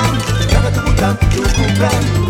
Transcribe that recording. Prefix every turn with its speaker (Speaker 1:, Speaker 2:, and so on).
Speaker 1: Tukukuram, tukukuram, tukukuram